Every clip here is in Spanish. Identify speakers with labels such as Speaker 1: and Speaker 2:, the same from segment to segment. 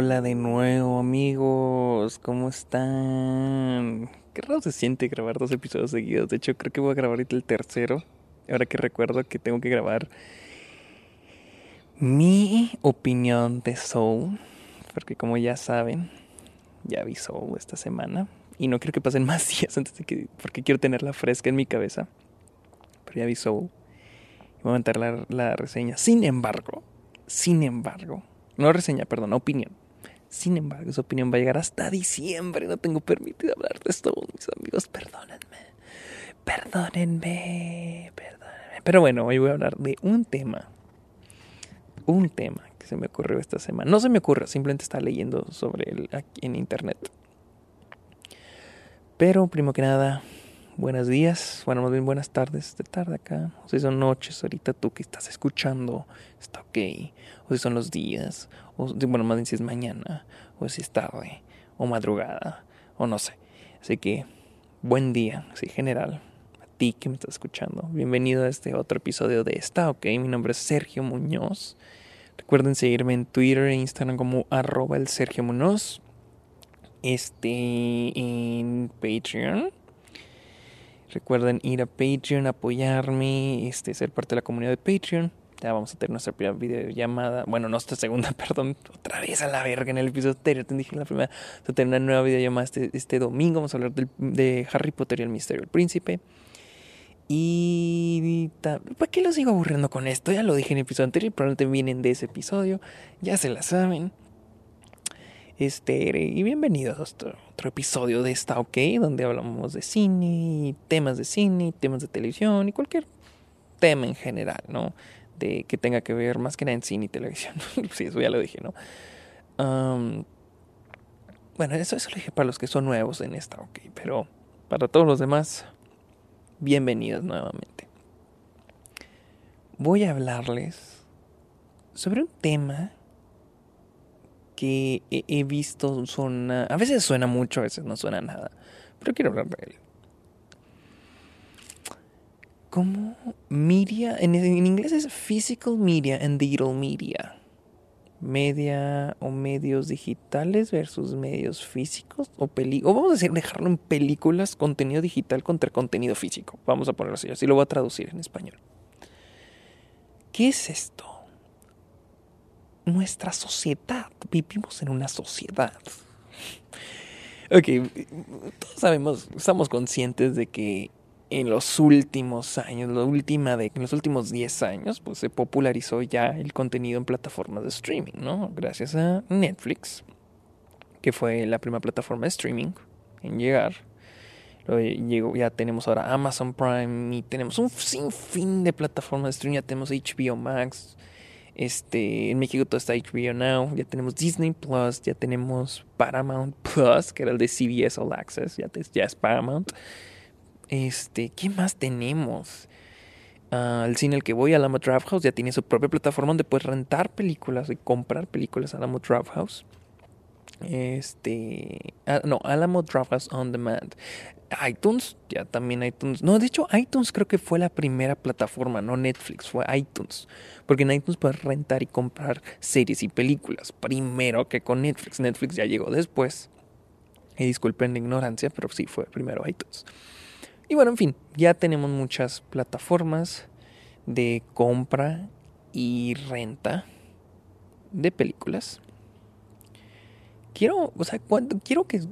Speaker 1: Hola de nuevo amigos, ¿cómo están? Qué raro se siente grabar dos episodios seguidos. De hecho, creo que voy a grabar ahorita el tercero. Ahora que recuerdo que tengo que grabar mi opinión de Soul. Porque como ya saben, ya vi Soul esta semana. Y no quiero que pasen más días antes de que... Porque quiero tenerla fresca en mi cabeza. Pero ya vi Soul. Y voy a aventar la, la reseña. Sin embargo, sin embargo no reseña, perdón, opinión. Sin embargo, esa opinión va a llegar hasta diciembre. No tengo permitido hablar de esto, mis amigos. Perdónenme. Perdónenme. Perdónenme. Pero bueno, hoy voy a hablar de un tema. Un tema que se me ocurrió esta semana. No se me ocurre, simplemente está leyendo sobre él en internet. Pero primero que nada, buenos días, bueno, más bien buenas tardes, de tarde acá, o si son noches, ahorita tú que estás escuchando, está ok, o si son los días, o bueno, más bien si es mañana, o si es tarde, o madrugada, o no sé. Así que, buen día, sí, general, a ti que me estás escuchando. Bienvenido a este otro episodio de Está OK. Mi nombre es Sergio Muñoz. Recuerden seguirme en Twitter e Instagram como arroba el Sergio Muñoz. Este en Patreon. Recuerden ir a Patreon, apoyarme, este, ser parte de la comunidad de Patreon. Ya vamos a tener nuestra primera videollamada. Bueno, nuestra segunda, perdón. Otra vez a la verga en el episodio anterior. Te dije la primera. Vamos a tener una nueva videollamada este, este domingo. Vamos a hablar de Harry Potter y el Misterio del Príncipe. Y... ¿Para qué lo sigo aburriendo con esto? Ya lo dije en el episodio anterior. Probablemente vienen de ese episodio. Ya se la saben. Este, y bienvenidos a otro, otro episodio de Está OK, donde hablamos de cine, temas de cine, temas de televisión y cualquier tema en general, ¿no? De que tenga que ver más que nada en cine y televisión. sí, eso ya lo dije, ¿no? bueno, eso, eso lo dije para los que son nuevos en Está OK, pero para todos los demás, bienvenidos nuevamente. Voy a hablarles sobre un tema que he visto suena. A veces suena mucho, a veces no suena nada. Pero quiero hablar de él. Como media, en, inglés es physical media and digital media. Media o medios digitales versus medios físicos o películas. O vamos a decir, dejarlo en películas, contenido digital contra contenido físico. Vamos a ponerlo así, así lo voy a traducir en español. ¿Qué es esto? Nuestra sociedad. Vivimos en una sociedad. Ok, todos sabemos, estamos conscientes de que en los últimos años, la última de, en los últimos 10 años, pues se popularizó ya el contenido en plataformas de streaming, ¿no? Gracias a Netflix, que fue la primera plataforma de streaming en llegar. Luego ya tenemos ahora Amazon Prime y tenemos un sinfín de plataformas de streaming. Ya tenemos HBO Max, este, en México todo está HBO Now, ya tenemos Disney Plus, ya tenemos Paramount Plus, que era el de CBS All Access, ya, es Paramount. Este, ¿qué más tenemos? Uh, el cine al que voy, Alamo Draft House, ya tiene su propia plataforma donde puedes rentar películas y comprar películas Alamo Draft House. Este, ah, no, Alamo Draft House On Demand iTunes, ya también iTunes. No, de hecho, iTunes creo que fue la primera plataforma, no Netflix, fue iTunes. Porque en iTunes puedes rentar y comprar series y películas primero que con Netflix. Netflix ya llegó después. Y disculpen la ignorancia, pero sí fue primero iTunes. Y bueno, en fin, ya tenemos muchas plataformas de compra y renta de películas. Quiero, o sea, cuando, quiero que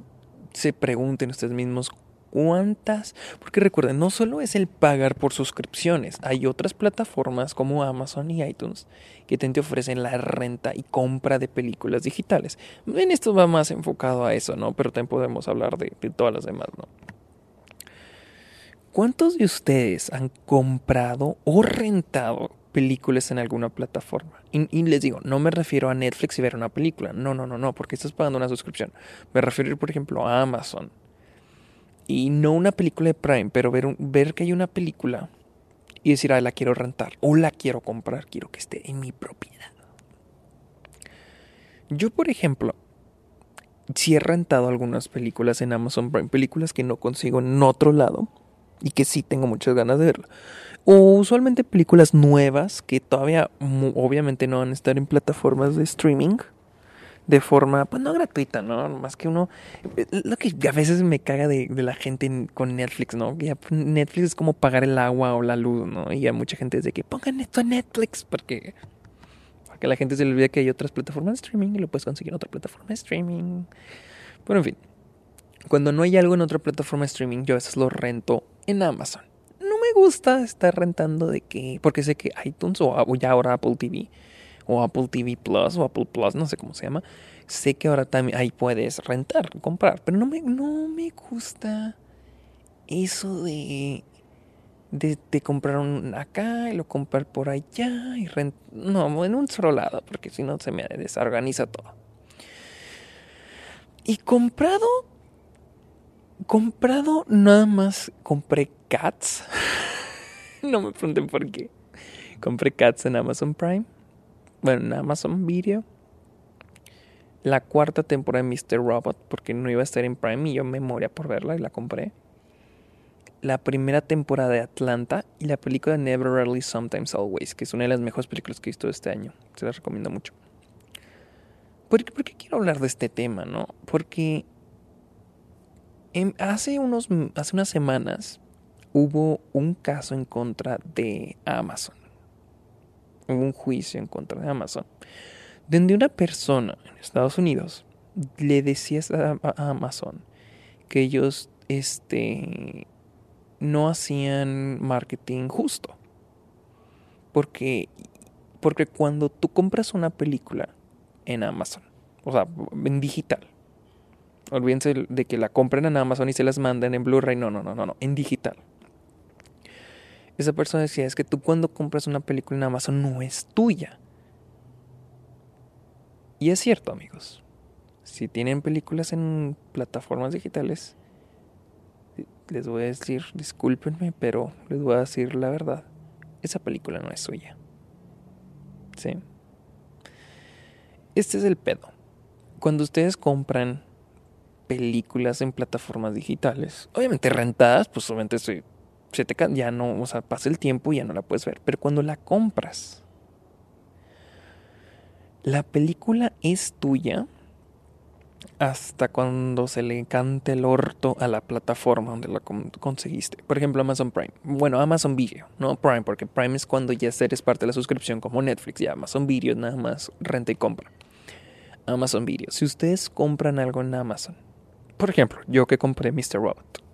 Speaker 1: se pregunten ustedes mismos cuántas, porque recuerden, no solo es el pagar por suscripciones, hay otras plataformas como Amazon y iTunes que te ofrecen la renta y compra de películas digitales. En esto va más enfocado a eso, ¿no? Pero también podemos hablar de, todas las demás, ¿no? ¿Cuántos de ustedes han comprado o rentado películas en alguna plataforma? Y, les digo, no me refiero a Netflix y ver una película. No, no, no, no, porque estás pagando una suscripción. Me refiero, por ejemplo, a Amazon y no una película de Prime, pero ver, ver que hay una película y decir, ah, la quiero rentar o la quiero comprar, quiero que esté en mi propiedad. Yo, por ejemplo, si he rentado algunas películas en Amazon Prime, películas que no consigo en otro lado y que sí tengo muchas ganas de verlo. O usualmente películas nuevas que todavía obviamente no van a estar en plataformas de streaming de forma, pues no gratuita, ¿no? Más que uno, eh, lo que a veces me caga de, la gente con Netflix, ¿no? Que Netflix es como pagar el agua o la luz, ¿no? Y a mucha gente dice que pongan esto a Netflix porque, porque la gente se le olvida que hay otras plataformas de streaming y lo puedes conseguir en otra plataforma de streaming. Bueno, en fin. Cuando no hay algo en otra plataforma de streaming, yo a veces lo rento en Amazon. No me gusta estar rentando de que, porque sé que iTunes o ya ahora Apple TV o Apple TV Plus o Apple Plus, no sé cómo se llama. Sé que ahora también ahí puedes rentar, comprar, pero no me, no me gusta eso de, de, comprar un acá y lo comprar por allá y no, en un solo lado, porque si no se me desorganiza todo. Y comprado, comprado nada más compré Cats. no me pregunten por qué. Compré Cats en Amazon Prime bueno, en Amazon Video. La cuarta temporada de Mr. Robot, porque no iba a estar en Prime y yo me moría por verla y la compré. La primera temporada de Atlanta y la película de Never Really Sometimes Always, que es una de las mejores películas que he visto este año. Se las recomiendo mucho. ¿Por qué, quiero hablar de este tema, no? Porque hace, unos, hace unas semanas hubo un caso en contra de Amazon un juicio en contra de Amazon, donde una persona en Estados Unidos le decía a, Amazon que ellos este, no hacían marketing justo. Porque, porque cuando tú compras una película en Amazon, o sea, en digital, olvídense de que la compren en Amazon y se las manden en Blu-ray, no, no, no, no, no, en digital esa persona decía, es que tú cuando compras una película en Amazon no es tuya. Y es cierto, amigos. Si tienen películas en plataformas digitales, les voy a decir, discúlpenme, pero les voy a decir la verdad. Esa película no es suya. ¿Sí? Este es el pedo. Cuando ustedes compran películas en plataformas digitales, obviamente rentadas, pues obviamente estoy ya no, o sea, pasa el tiempo y ya no la puedes ver. Pero cuando la compras, la película es tuya hasta cuando se le cante el orto a la plataforma donde la conseguiste. Por ejemplo, Amazon Prime. Bueno, Amazon Video, no Prime, porque Prime es cuando ya eres parte de la suscripción como Netflix. Ya Amazon Video nada más renta y compra. Amazon Video. Si ustedes compran algo en Amazon, por ejemplo, yo que compré Mr. Robot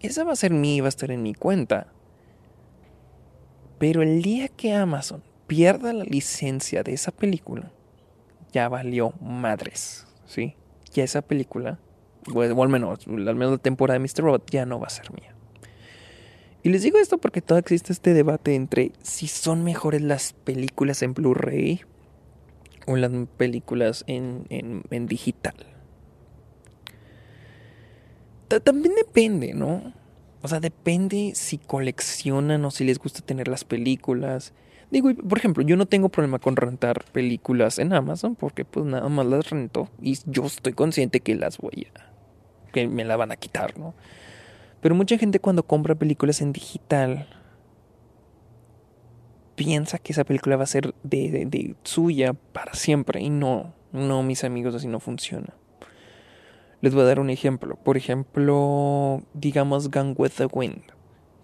Speaker 1: esa va a ser mía va a estar en mi cuenta. Pero el día que Amazon pierda la licencia de esa película, ya valió madres, ¿sí? Ya esa película, o al menos, al menos la temporada de Mr. Robot, ya no va a ser mía. Y les digo esto porque todavía existe este debate entre si son mejores las películas en Blu-ray o las películas en, en, en digital también depende, ¿no? O sea, depende si coleccionan o si les gusta tener las películas. Digo, por ejemplo, yo no tengo problema con rentar películas en Amazon porque pues nada más las rento y yo estoy consciente que las voy a... que me la van a quitar, ¿no? Pero mucha gente cuando compra películas en digital piensa que esa película va a ser de, de para siempre y no, no, mis amigos, así no funciona. Les voy a dar un ejemplo. Por ejemplo, digamos Gun with the Wind.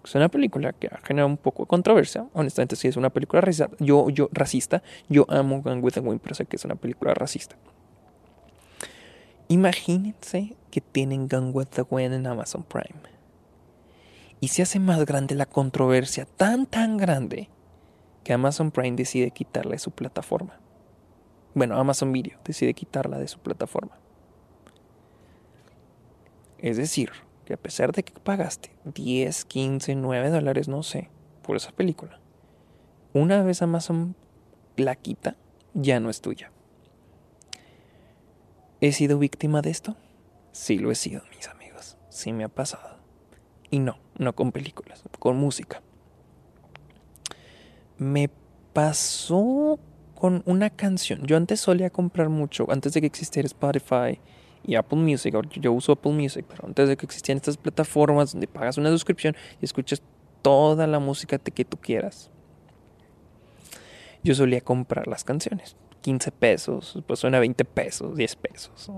Speaker 1: Es una película que ha generado un poco de controversia. Honestamente, sí es una película racista. Yo, yo, racista. Yo amo Gun with the Wind, pero sé que es una película racista. Imagínense que tienen Gun with the Wind en Amazon Prime. Y se hace más grande la controversia, tan, tan grande, que Amazon Prime decide quitarla de su plataforma. Bueno, Amazon Video decide quitarla de su plataforma. Es decir, que a pesar de que pagaste 10, 15, 9 dólares, no sé, por esa película, una vez Amazon la quita, ya no es tuya. ¿He sido víctima de esto? Sí lo he sido, mis amigos. Sí me ha pasado. Y no, no con películas, con música. Me pasó con una canción. Yo antes solía comprar mucho, antes de que existiera Spotify y Apple Music. Yo uso Apple Music, pero antes de que existían estas plataformas donde pagas una suscripción y escuchas toda la música que tú quieras, yo solía comprar las canciones. 15 pesos, después suena 20 pesos, 10 pesos.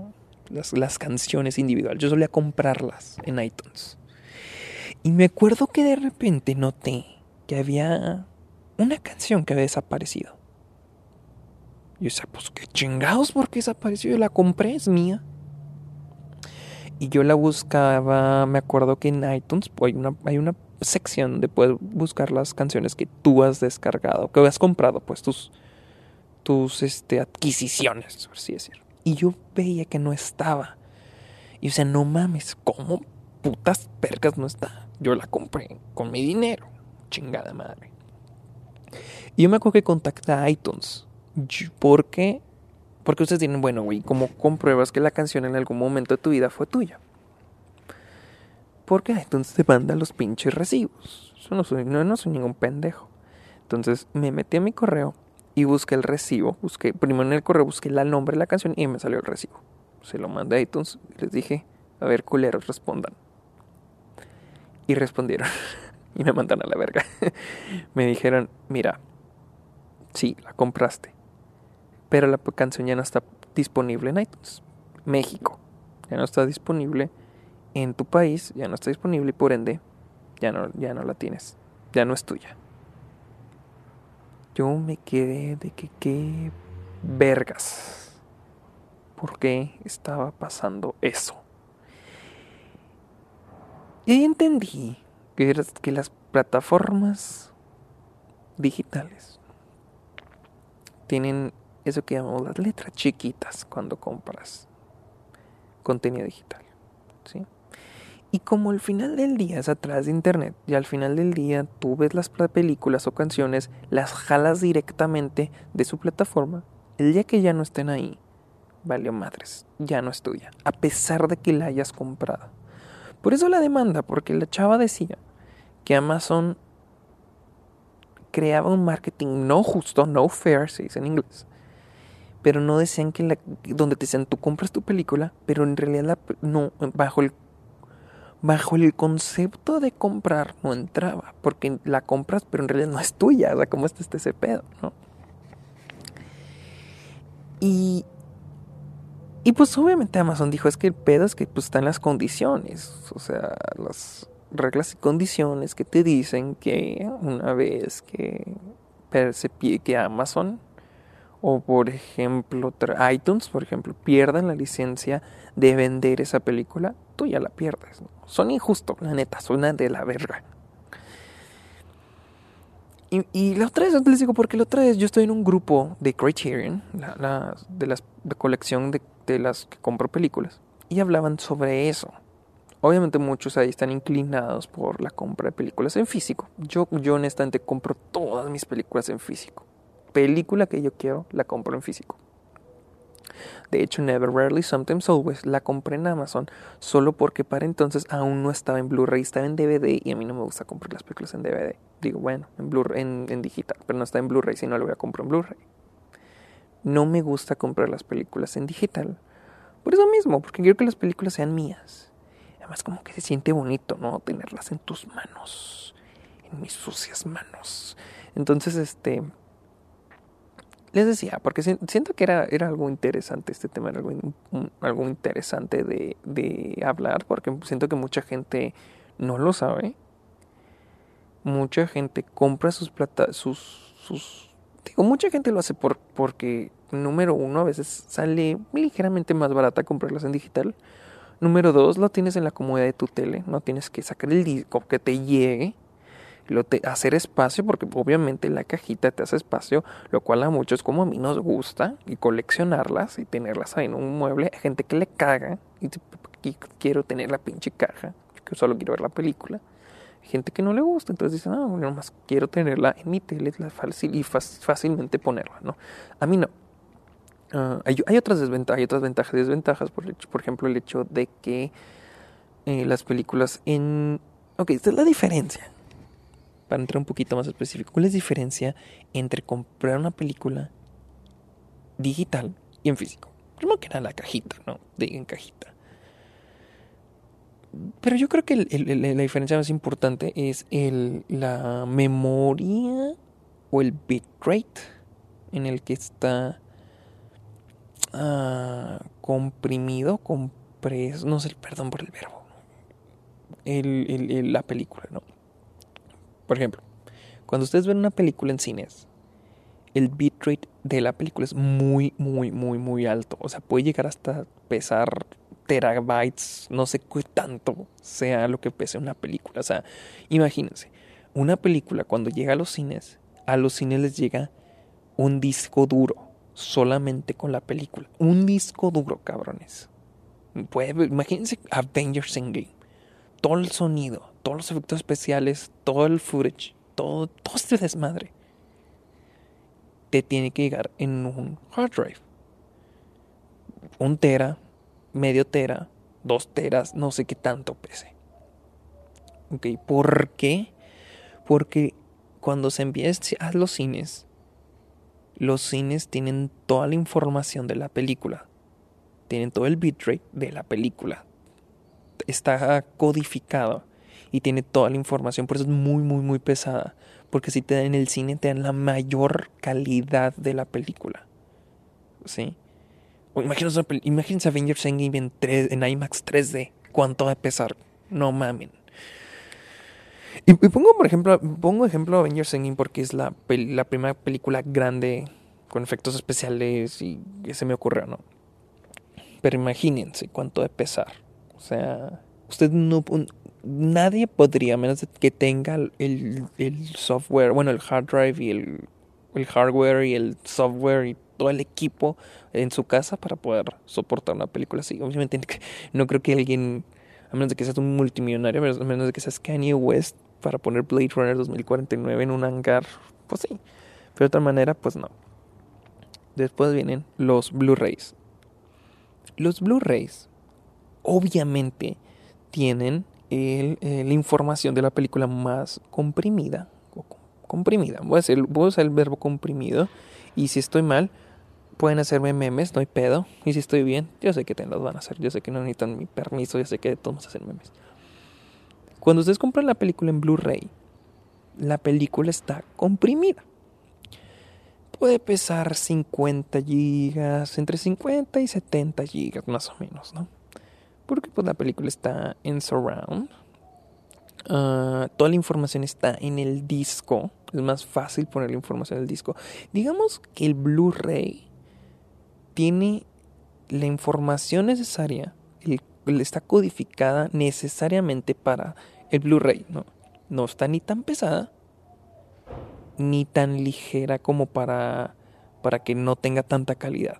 Speaker 1: Las, las canciones individuales. Yo solía comprarlas en iTunes. Y me acuerdo que de repente noté que había una canción que había desaparecido. Yo decía, pues qué chingados, ¿por qué desapareció? Yo la compré, es mía. Y yo la buscaba, me acuerdo que en iTunes hay una, hay una sección donde puedes buscar las canciones que tú has descargado, que has comprado, pues tus, tus este, adquisiciones, por así decir. Y yo veía que no estaba. Y o sea, no mames, ¿cómo putas percas no está? Yo la compré con mi dinero, chingada madre. Y yo me acuerdo que contacté a iTunes. Porque, porque ustedes tienen, bueno, güey, ¿cómo compruebas que la canción en algún momento de tu vida fue tuya? Porque iTunes te manda los pinches recibos. Yo no soy, no, ningún pendejo. Entonces me metí a mi correo y busqué el recibo. Busqué, primero en el correo busqué el nombre de la canción y me salió el recibo. Se lo mandé a iTunes y les dije, a ver, culeros, respondan. Y respondieron. y me mandan a la verga. me dijeron, mira, sí, la compraste. Pero la canción ya no está disponible en iTunes. México. Ya no está disponible en tu país, ya no está disponible y por ende ya no, ya no la tienes. Ya no es tuya. Yo me quedé de que qué vergas. ¿Por qué estaba pasando eso? Y ahí entendí que, que las plataformas digitales tienen eso que llamamos las letras chiquitas cuando compras contenido digital. ¿sí? Y como al final del día es atrás de internet y al final del día tú ves las películas o canciones, las jalas directamente de su plataforma, el día que ya no estén ahí, valió madres, ya no es tuya, a pesar de que la hayas comprado. Por eso la demanda, porque la chava decía que Amazon creaba un marketing no justo, no fair, se dice en inglés, pero no decían que la, donde te decían tú compras tu película, pero en realidad no, bajo el bajo el concepto de comprar no entraba, porque la compras pero en realidad no es tuya, o sea, ¿cómo está ese pedo, no? Y, y pues obviamente Amazon dijo, es que el pedo es que pues están las condiciones, o sea, las reglas y condiciones que te dicen que una vez que, que Amazon o por ejemplo iTunes, por ejemplo, pierdan la licencia de vender esa película, tú ya la pierdes. Son injustos, la neta, suena de la verga. Y, la otra vez, les digo, porque la otra vez yo estoy en un grupo de Criterion, la, de la colección de, de las que compro películas, y hablaban sobre eso. Obviamente muchos ahí están inclinados por la compra de películas en físico. Yo, yo honestamente compro todas mis películas en físico película que yo quiero, la compro en físico. De hecho, Never, Rarely, Sometimes, Always la compré en Amazon solo porque para entonces aún no estaba en Blu-ray, estaba en DVD y a mí no me gusta comprar las películas en DVD. Digo, bueno, en, Blu en, en digital, pero no está en Blu-ray, si no lo voy a comprar en Blu-ray. No me gusta comprar las películas en digital. Por eso mismo, porque quiero que las películas sean mías. Además, como que se siente bonito, ¿no? Tenerlas en tus manos, en mis sucias manos. Entonces, este les decía, porque siento que era, era algo interesante este tema, era algo, algo interesante de, de, hablar, porque siento que mucha gente no lo sabe. Mucha gente compra sus plata, sus, sus, digo, mucha gente lo hace por, porque, número uno, a veces sale ligeramente más barata comprarlas en digital. Número dos, lo tienes en la comodidad de tu tele, no tienes que sacar el disco que te llegue lo hacer espacio, porque obviamente la cajita te hace espacio, lo cual a muchos como a mí nos gusta, y coleccionarlas y tenerlas ahí en un mueble. Hay gente que le caga y quiero tener la pinche caja, que solo quiero ver la película. Gente que no le gusta, entonces dicen, no, ah, nomás quiero tenerla en mi tele fácil y fácilmente ponerla, ¿no? A mí no. Ah, hay, otras desventajas, hay otras ventajas y desventajas, por, por ejemplo, el hecho de que eh, las películas en... Ok, esta es la diferencia para entrar un poquito más específico, ¿cuál es la diferencia entre comprar una película digital y en físico? Primero que nada la cajita, ¿no? En cajita. Pero yo creo que la diferencia más importante es la memoria o el bitrate en el que está ah, comprimido, compreso, no sé, perdón por el verbo, la película, ¿no? Por ejemplo, cuando ustedes ven una película en cines, el bitrate de la película es muy, muy, muy, muy alto. O sea, puede llegar hasta pesar terabytes, no sé qué tanto sea lo que pese una película. O sea, imagínense, una película cuando llega a los cines, a los cines les llega un disco duro solamente con la película. Un disco duro, cabrones. imagínense Avengers Endgame. Todo el sonido, todos los efectos especiales, todo el footage, todo, todo este desmadre. Te tiene que llegar en un hard drive. Un tera, medio tera, dos teras, no sé qué tanto pese. Ok, ¿por qué? Porque cuando se envía a los cines, los cines tienen toda la información de la película. Tienen todo el bitrate de la película. Está codificado y tiene toda la información. Por eso es muy, muy, muy pesada. Porque si te dan en el cine, te dan la mayor calidad de la película. ¿Sí? imagínense, imagínense Avengers Endgame en, IMAX 3D. ¿Cuánto va a pesar? No mamen. Y, pongo, por ejemplo, pongo ejemplo Avengers Endgame porque es la, la primera película grande con efectos especiales y que se me ocurrió, ¿no? Pero imagínense cuánto de pesar. O sea, usted no... Nadie podría, menos que tenga el, el software, bueno, el hard drive y el, el hardware y el software y todo el equipo en su casa para poder soportar una película así. Obviamente no creo que alguien, a menos de que seas un multimillonario, a menos de que seas Kanye West, para poner Blade Runner 2049 en un hangar, pues sí. Pero de otra manera, pues no. Después vienen los Blu-rays. Los Blu-rays, obviamente, tienen la información de la película más comprimida. comprimida. Voy a, hacer, voy a usar el verbo comprimido. Y si estoy mal, pueden hacerme memes, no hay pedo. Y si estoy bien, yo sé que te los van a hacer. Yo sé que no necesitan mi permiso, yo sé que todos hacen memes. Cuando ustedes compran la película en Blu-ray, la película está comprimida. Puede pesar 50 gigas, entre 50 y 70 gigas más o menos, ¿no? Porque pues la película está en surround. Ah, toda la información está en el disco. Es más fácil poner la información en el disco. Digamos que el Blu-ray tiene la información necesaria, está codificada necesariamente para el Blu-ray, ¿no? No está ni tan pesada ni tan ligera como para para que no tenga tanta calidad.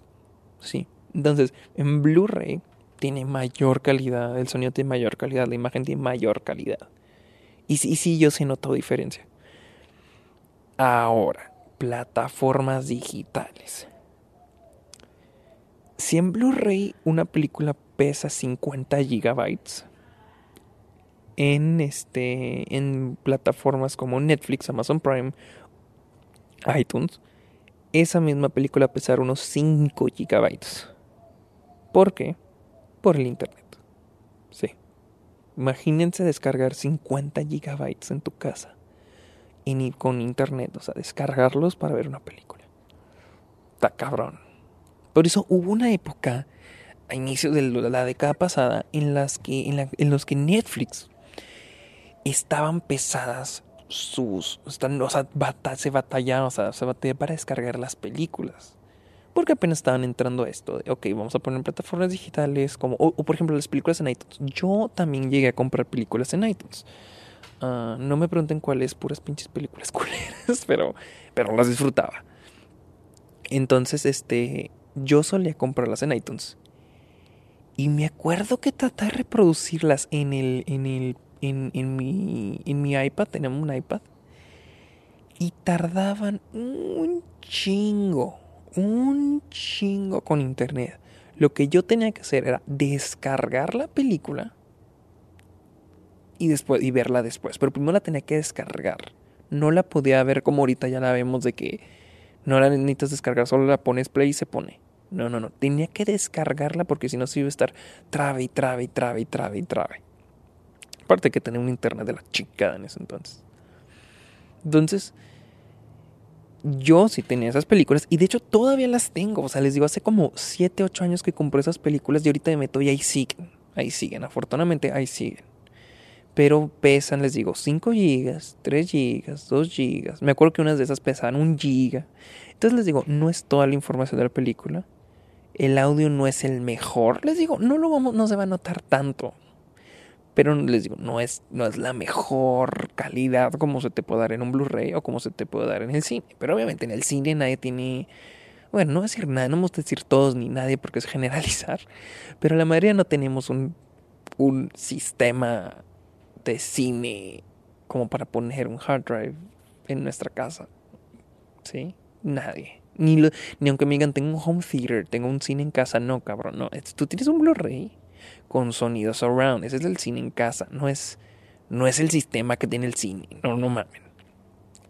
Speaker 1: ¿Sí? Entonces, en Blu-ray tiene mayor calidad, el sonido tiene mayor calidad, la imagen tiene mayor calidad. Y sí, sí, yo sí noto diferencia. Ahora, plataformas digitales. Si en Blu-ray una película pesa 50 gigabytes, en este en plataformas como Netflix, Amazon Prime, iTunes, esa misma película pesar unos 5 gigabytes. ¿Por qué? Por el internet. Sí. Imagínense descargar 50 gigabytes en tu casa y con internet, o sea, descargarlos para ver una película. Está cabrón. Por eso hubo una época a inicios de la década pasada en las que en, los que Netflix estaban pesadas sus. O sea, se batallaban, o sea, se batallaban para descargar las películas. Porque apenas estaban entrando a esto de, ok, vamos a poner plataformas digitales, como, o, por ejemplo las películas en iTunes. Yo también llegué a comprar películas en iTunes. Ah, no me pregunten cuáles, puras pinches películas culeras, pero, pero las disfrutaba. Entonces, este, yo solía comprarlas en iTunes. Y me acuerdo que traté de reproducirlas en el, en el en, en, mi, en mi iPad, tenemos un iPad, y tardaban un chingo, un chingo con internet. Lo que yo tenía que hacer era descargar la película y después y verla después, pero primero la tenía que descargar. No la podía ver como ahorita ya la vemos de que no la necesitas descargar, solo la pones play y se pone. No, no, no, tenía que descargarla porque si no se iba a estar trabe y trabe y trabe y trabe y trabe. Aparte que tenía un internet de la chica en ese entonces. Entonces, yo sí tenía esas películas y de hecho todavía las tengo. O sea, les digo, hace como 7, 8 años que compré esas películas y ahorita me meto y ahí siguen. Ahí siguen, afortunadamente ahí siguen. Pero pesan, les digo, 5 gigas, 3 gigas, 2 gigas. Me acuerdo que unas de esas pesaban un giga. Entonces les digo, no es toda la información de la película. El audio no es el mejor. Les digo, no lo vamos, no se va a notar tanto. Pero les digo, no es, no es la mejor calidad como se te puede dar en un Blu-ray o como se te puede dar en el cine. Pero obviamente en el cine nadie tiene. Bueno, no decir nada, no vamos a decir todos ni nadie porque es generalizar. Pero la mayoría no tenemos un, un sistema de cine como para poner un hard drive en nuestra casa. ¿Sí? Nadie. Ni, ni aunque me digan, tengo un home theater, tengo un cine en casa. No, cabrón, no. Tú tienes un Blu-ray con sonidos surround. Ese es el cine en casa. No es, no es el sistema que tiene el cine. No, no mames.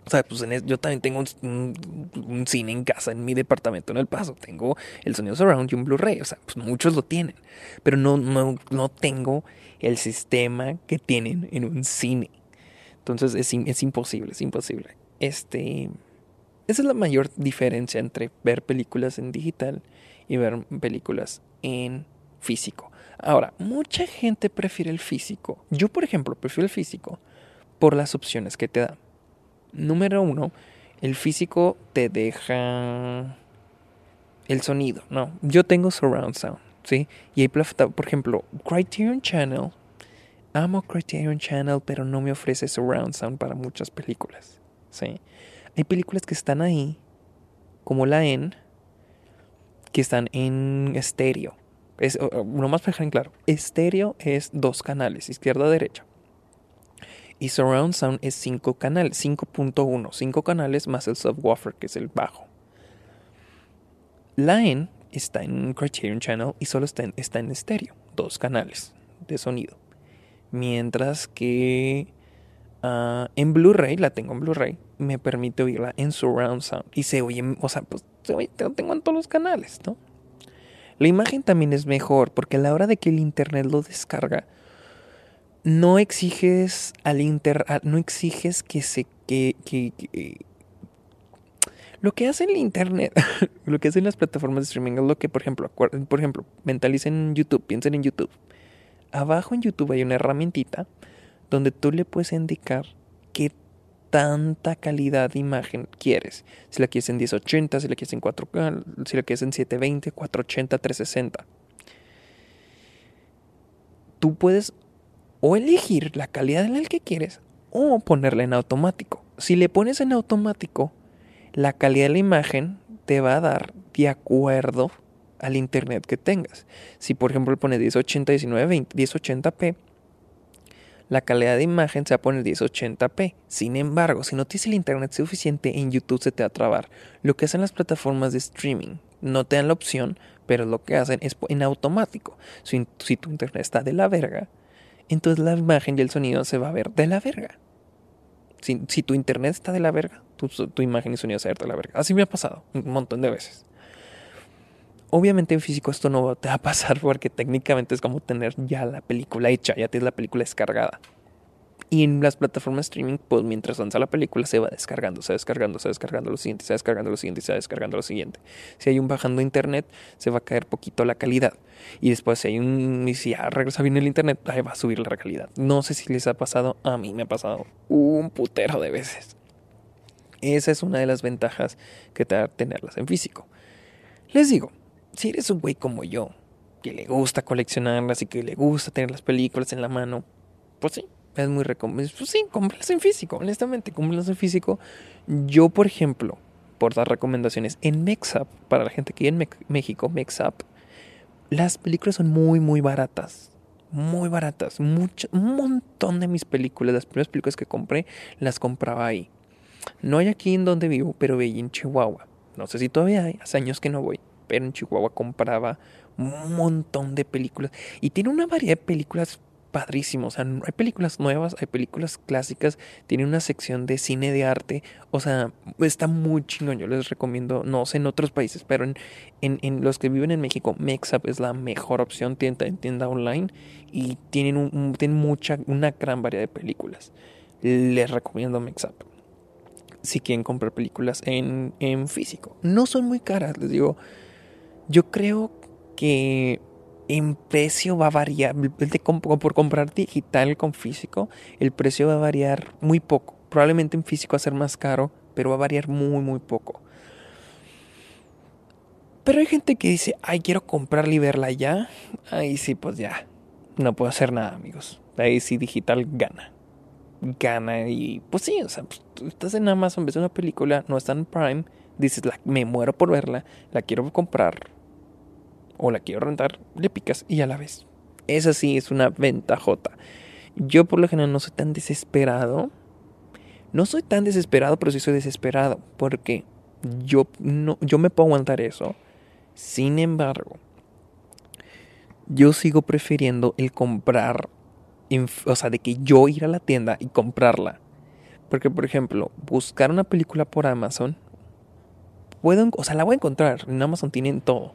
Speaker 1: O pues yo también tengo un, cine en casa, en mi departamento en El Paso. Tengo el sonido surround y un Blu-ray. O sea, pues muchos lo tienen. Pero no, no, no tengo el sistema que tienen en un cine. Entonces es, es imposible, es imposible. Este, esa es la mayor diferencia entre ver películas en digital y ver películas en físico. Ahora, mucha gente prefiere el físico. Yo, por ejemplo, prefiero el físico por las opciones que te da. Número uno, el físico te deja el sonido. No, yo tengo surround sound, ¿sí? Y hay, por ejemplo, Criterion Channel. Amo Criterion Channel, pero no me ofrece surround sound para muchas películas, ¿sí? Hay películas que están ahí, como la N, que están en estéreo es, uno más para dejar en claro. Estéreo es dos canales, izquierda-derecha. Y Surround Sound es cinco canales, 5.1. Cinco canales más el subwoofer, que es el bajo. La N está en Criterion Channel y solo está en, está en estéreo, dos canales de sonido. Mientras que ah, en Blu-ray, la tengo en Blu-ray, me permite oírla en Surround Sound. Y se oye, o sea, pues se oye, tengo en todos los canales, ¿no? La imagen también es mejor porque a la hora de que el internet lo descarga, no exiges al inter, no exiges que se que, que, lo que hace el internet, lo que hacen las plataformas de streaming es lo que, por ejemplo, por ejemplo, mentalicen YouTube, piensen en YouTube. Abajo en YouTube hay una herramientita donde tú le puedes indicar qué tanta calidad de imagen quieres. Si la quieres en 1080, si la quieres en 4K, si la quieres en 720, 480, 360. Tú puedes o elegir la calidad en la que quieres o ponerla en automático. Si le pones en automático, la calidad de la imagen te va a dar de acuerdo al internet que tengas. Si por ejemplo le pones 1080, 1920, 1080p, la calidad de imagen se va a poner 1080p. Sin embargo, si no tienes el internet suficiente en YouTube se te va a trabar. Lo que hacen las plataformas de streaming, no te dan la opción, pero lo que hacen es en automático. Si, tu internet está de la verga, entonces la imagen y el sonido se va a ver de la verga. Si, tu internet está de la verga, tu, tu imagen y sonido se va a ver de la verga. Así me ha pasado un montón de veces. Obviamente en físico esto no te va a pasar porque técnicamente es como tener ya la película hecha, ya tienes la película descargada. Y en las plataformas streaming, pues mientras avanza la película se va descargando, se va descargando, se va descargando lo siguiente, se va descargando lo siguiente, se va descargando lo siguiente. Si hay un bajando internet, se va a caer poquito la calidad. Y después si hay un... si ya regresa bien el internet, ahí va a subir la calidad. No sé si les ha pasado, a mí me ha pasado un putero de veces. Esa es una de las ventajas que te da tenerlas en físico. Les digo, si eres un güey como yo, que le gusta coleccionarlas y que le gusta tener las películas en la mano, pues sí, es muy recomendable. Pues sí, cómpralas en físico, honestamente, cómpralas en físico. Yo, por ejemplo, por dar recomendaciones, en Mexap, para la gente que vive en México, Mexap, las películas son muy, muy baratas. Muy baratas. Mucho, un montón de mis películas, las primeras películas que compré, las compraba ahí. No hay aquí en donde vivo, pero veía en Chihuahua. No sé si todavía hay, hace años que no voy pero en Chihuahua compraba un montón de películas. Y tiene una variedad de películas padrísimas. O sea, hay películas nuevas, hay películas clásicas, tiene una sección de cine de arte. O sea, está muy chingón. Yo les recomiendo, no sé en otros países, pero en, en, los que viven en México, Mexap es la mejor opción, tienda, tienda online. Y tienen, un, mucha, una gran variedad de películas. Les recomiendo Mexap. si quieren comprar películas en, en físico. No son muy caras, les digo. Yo creo que en precio va a variar. por comprar digital con físico, el precio va a variar muy poco. Probablemente en físico va a ser más caro, pero va a variar muy, muy poco. Pero hay gente que dice, ay, quiero comprarla y verla ya. Ahí sí, pues ya. No puedo hacer nada, amigos. Ahí sí, digital gana. Gana y pues sí, o sea, pues, tú estás en Amazon, ves una película, no está en Prime, dices, la, me muero por verla, la quiero comprar o la quiero rentar, le picas y ya la ves. Esa sí es una ventajota. Yo por lo general no soy tan desesperado. No soy tan desesperado, pero sí soy desesperado. Porque yo, no, yo me puedo aguantar eso. Sin embargo, yo sigo prefiriendo el comprar, o sea, de que yo ir a la tienda y comprarla. Porque, por ejemplo, buscar una película por Amazon, puedo, o sea, la voy a encontrar. En Amazon tienen todo.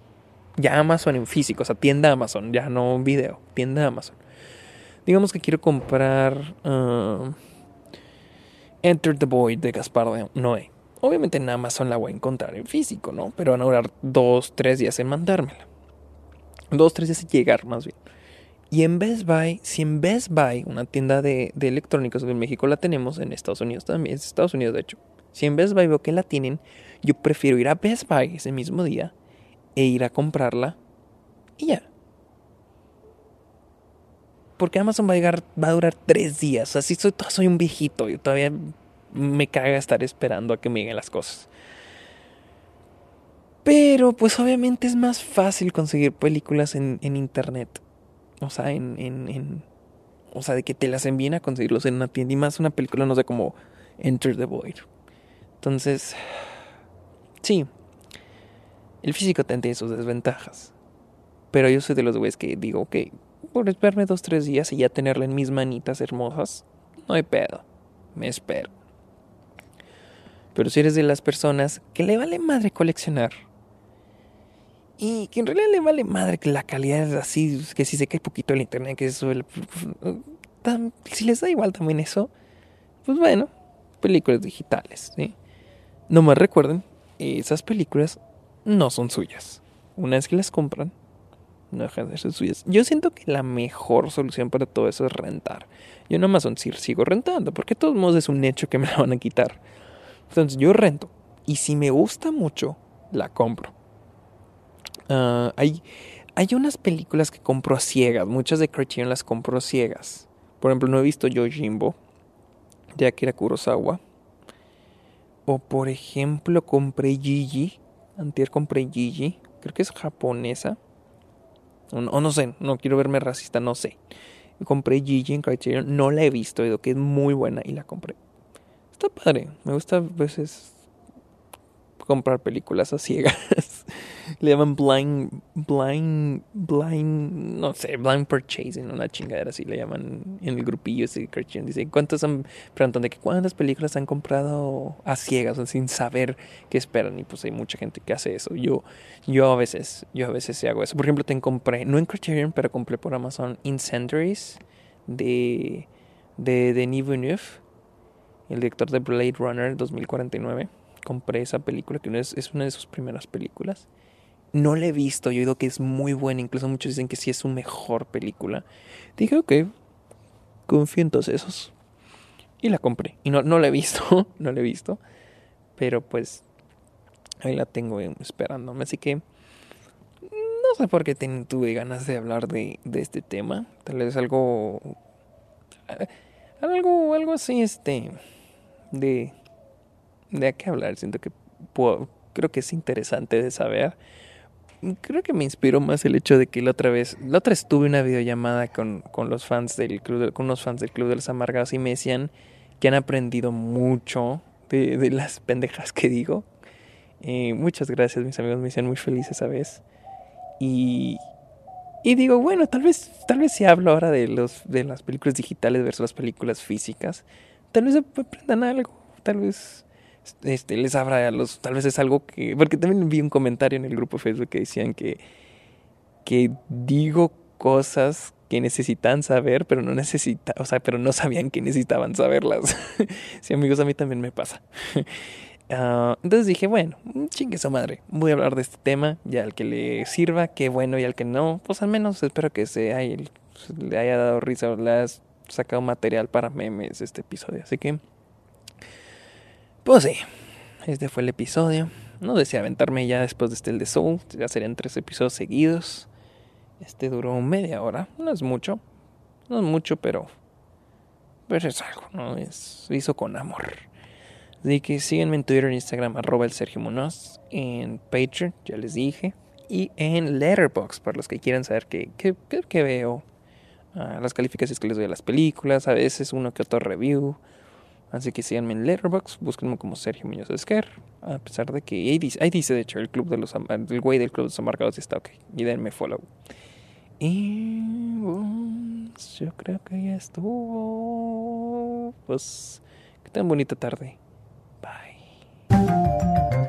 Speaker 1: Ya Amazon en físico, o sea, tienda Amazon, ya no video, tienda Amazon. Digamos que quiero comprar uh, Enter the Void de Gaspar Noé. Obviamente en Amazon la voy a encontrar en físico, ¿no? Pero van a durar dos, tres días en mandármela. Dos, tres días en llegar, más bien. Y en Best Buy, si en Best Buy, una tienda de, electrónicos en México la tenemos, en Estados Unidos también, es Estados Unidos de hecho. Si en Best Buy veo que la tienen, yo prefiero ir a Best Buy ese mismo día e ir a comprarla y ya. Porque Amazon va a, llegar, va a durar tres días. Así soy, soy un viejito. Yo todavía me caga estar esperando a que me lleguen las cosas. Pero pues obviamente es más fácil conseguir películas en, internet. O sea, en, en, O sea, de que te las envíen a conseguirlos en una tienda. Y más una película, no sé, como Enter the Void. Entonces... Sí. El físico tiene sus desventajas. Pero yo soy de los güeyes que digo, ok, por esperarme dos, tres días y ya tenerla en mis manitas hermosas, no hay pedo. Me espero. Pero si eres de las personas que le vale madre coleccionar y que en realidad le vale madre que la calidad es así, que si se cae poquito el internet, que eso, si les da igual también eso, pues bueno, películas digitales, ¿sí? No más recuerden, esas películas no son suyas. Una vez que las compran, no dejan de ser suyas. Yo siento que la mejor solución para todo eso es rentar. Yo en Amazon sigo rentando, porque de todos modos es un hecho que me la van a quitar. Entonces yo rento. Y si me gusta mucho, la compro. Ah, hay, hay unas películas que compro a ciegas. Muchas de Criterion las compro a ciegas. Por ejemplo, no he visto Yojimbo de Akira Kurosawa. O por ejemplo, compré Gigi. Antier compré Gigi. Creo que es japonesa. O, no sé, no quiero verme racista, no sé. Compré Gigi en Criterion. No la he visto, digo que es muy buena y la compré está padre. Me gusta a veces comprar películas a ciegas. Le llaman blind, blind, blind, no sé, blind purchasing, una chingadera así le llaman en el grupillo ese Christian. Dice, ¿cuántas han, preguntan de que cuántas películas han comprado a ciegas, sin saber qué esperan? Y pues hay mucha gente que hace eso. Yo, yo a veces, yo a veces hago eso. Por ejemplo, te compré, no en Criterion, pero compré por Amazon Incendiaries de, de Denis Villeneuve el director de Blade Runner 2049. Compré esa película, que es, es una de sus primeras películas. No la he visto, yo he oído que es muy buena, incluso muchos dicen que sí es su mejor película. Dije, ok, confío en todos esos. Y la compré. Y no, no la he visto, no la he visto. Pero pues ahí la tengo esperándome. Así que no sé por qué tuve ganas de hablar de, de este tema. Tal vez algo... Eh, algo, algo así, este de, de qué hablar. Siento que creo que es interesante de saber. Creo que me inspiró más el hecho de que la otra vez, la otra vez tuve una videollamada con, con los fans del club, con unos fans del Club de los Amargados y me decían que han aprendido mucho de, de las pendejas que digo. Eh, muchas gracias, mis amigos, me hicieron muy feliz esa vez. Y, y digo, bueno, tal vez, tal vez si hablo ahora de los, de las películas digitales versus las películas físicas tal vez aprendan algo, tal vez este, les abra los, tal vez es algo que, porque también vi un comentario en el grupo Facebook que decían que, que digo cosas que necesitan saber, pero no necesita, o sea, pero no sabían que necesitaban saberlas. sí, amigos, a mí también me pasa. Ah, entonces dije, bueno, chingue su madre, voy a hablar de este tema, ya al que le sirva, qué bueno, y al que no, pues al menos espero que se haya, le haya dado risa o le haya sacado material para memes este episodio. Así que, pues sí, este fue el episodio. No decía aventarme ya después de este el de Soul, ya serían tres episodios seguidos. Este duró media hora, no es mucho, no es mucho, pero, pero es algo, ¿no? Es, hizo con amor. Así que síganme en Twitter e Instagram, arroba el Sergio Munoz, en Patreon, ya les dije, y en Letterboxd, para los que quieran saber qué, qué, veo, ah, las calificaciones que les doy a las películas, a veces uno que otro review. Así que síganme en Letterboxd, búsquenme como Sergio Muñoz Esquer. A pesar de que ahí dice, ahí dice de hecho, el club de los el güey del club de los amargados está ok. Y denme follow. Y pues, yo creo que ya estuvo. Pues, qué tan bonita tarde. Bye.